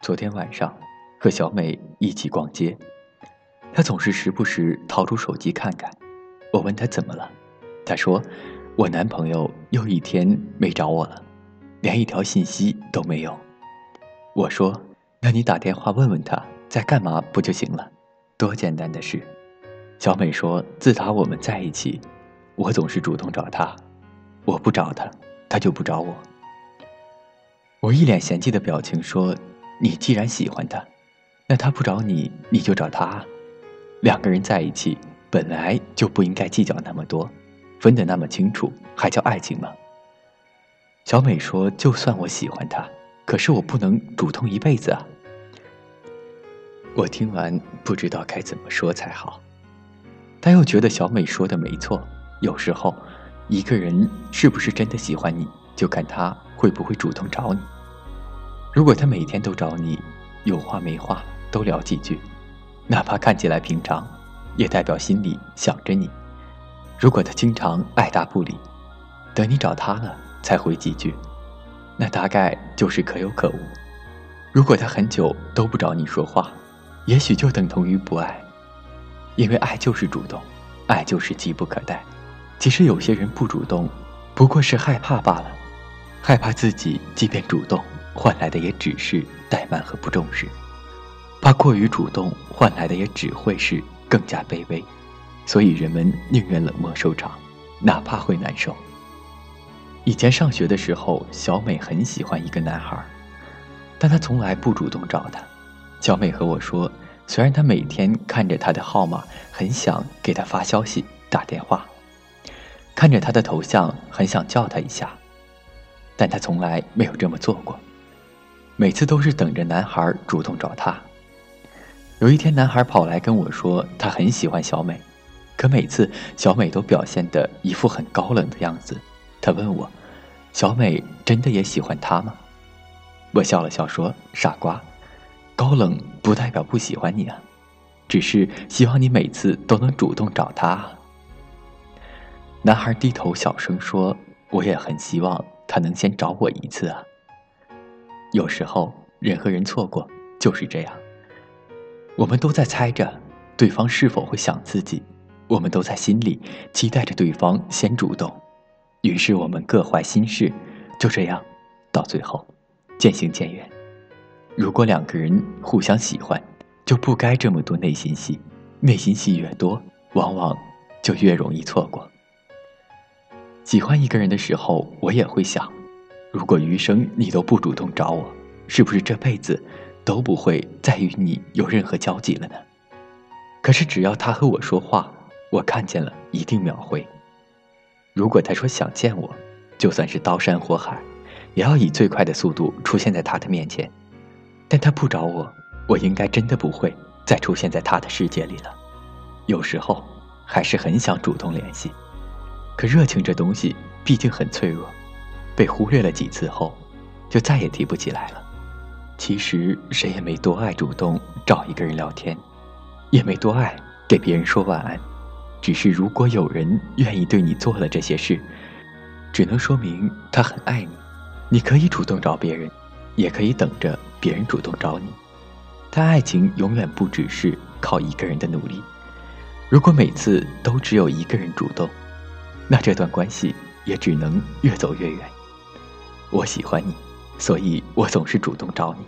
昨天晚上和小美一起逛街，她总是时不时掏出手机看看。我问她怎么了，她说：“我男朋友又一天没找我了，连一条信息都没有。”我说：“那你打电话问问他在干嘛不就行了？多简单的事。”小美说：“自打我们在一起，我总是主动找他，我不找他，他就不找我。”我一脸嫌弃的表情说。你既然喜欢他，那他不找你，你就找他。两个人在一起本来就不应该计较那么多，分得那么清楚，还叫爱情吗？小美说：“就算我喜欢他，可是我不能主动一辈子啊。”我听完不知道该怎么说才好，但又觉得小美说的没错。有时候，一个人是不是真的喜欢你，就看他会不会主动找你。如果他每天都找你，有话没话都聊几句，哪怕看起来平常，也代表心里想着你。如果他经常爱答不理，等你找他了才回几句，那大概就是可有可无。如果他很久都不找你说话，也许就等同于不爱，因为爱就是主动，爱就是急不可待。其实有些人不主动，不过是害怕罢了，害怕自己即便主动。换来的也只是怠慢和不重视，怕过于主动换来的也只会是更加卑微，所以人们宁愿冷漠收场，哪怕会难受。以前上学的时候，小美很喜欢一个男孩，但他从来不主动找她。小美和我说，虽然她每天看着他的号码，很想给他发消息、打电话，看着他的头像，很想叫他一下，但她从来没有这么做过。每次都是等着男孩主动找她。有一天，男孩跑来跟我说，他很喜欢小美，可每次小美都表现的一副很高冷的样子。他问我：“小美真的也喜欢他吗？”我笑了笑说：“傻瓜，高冷不代表不喜欢你啊，只是希望你每次都能主动找他。”男孩低头小声说：“我也很希望他能先找我一次啊。”有时候，人和人错过就是这样。我们都在猜着对方是否会想自己，我们都在心里期待着对方先主动，于是我们各怀心事，就这样，到最后渐行渐远。如果两个人互相喜欢，就不该这么多内心戏，内心戏越多，往往就越容易错过。喜欢一个人的时候，我也会想。如果余生你都不主动找我，是不是这辈子都不会再与你有任何交集了呢？可是只要他和我说话，我看见了一定秒回。如果他说想见我，就算是刀山火海，也要以最快的速度出现在他的面前。但他不找我，我应该真的不会再出现在他的世界里了。有时候还是很想主动联系，可热情这东西毕竟很脆弱。被忽略了几次后，就再也提不起来了。其实谁也没多爱主动找一个人聊天，也没多爱给别人说晚安。只是如果有人愿意对你做了这些事，只能说明他很爱你。你可以主动找别人，也可以等着别人主动找你。但爱情永远不只是靠一个人的努力。如果每次都只有一个人主动，那这段关系也只能越走越远。我喜欢你，所以我总是主动找你。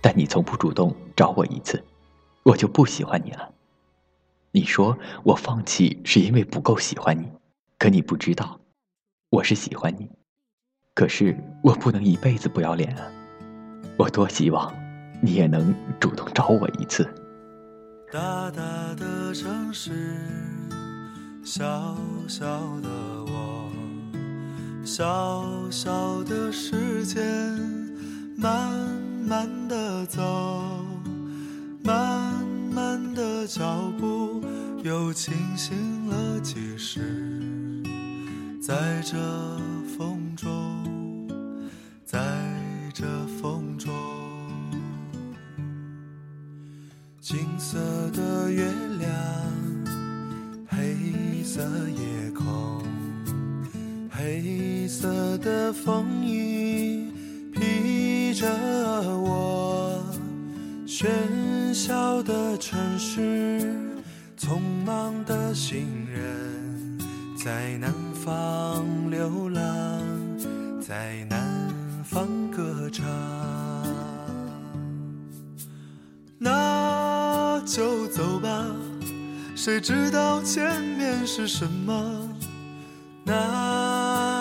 但你从不主动找我一次，我就不喜欢你了。你说我放弃是因为不够喜欢你，可你不知道，我是喜欢你。可是我不能一辈子不要脸啊！我多希望你也能主动找我一次。大大的城市，小小的我。小小的时间，慢慢的走，慢慢的脚步又清醒了几时？在这风中，在这风中，金色的月亮，黑色夜。色的风衣披着我。喧嚣的城市，匆忙的行人，在南方流浪，在南方歌唱。那就走吧，谁知道前面是什么？那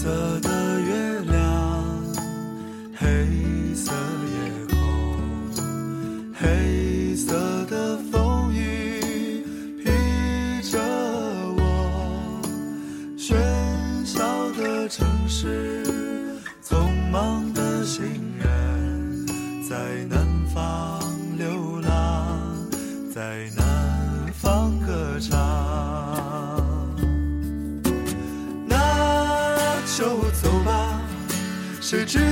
色的月亮，黑色夜空，黑色的风雨披着我。喧嚣的城市，匆忙的心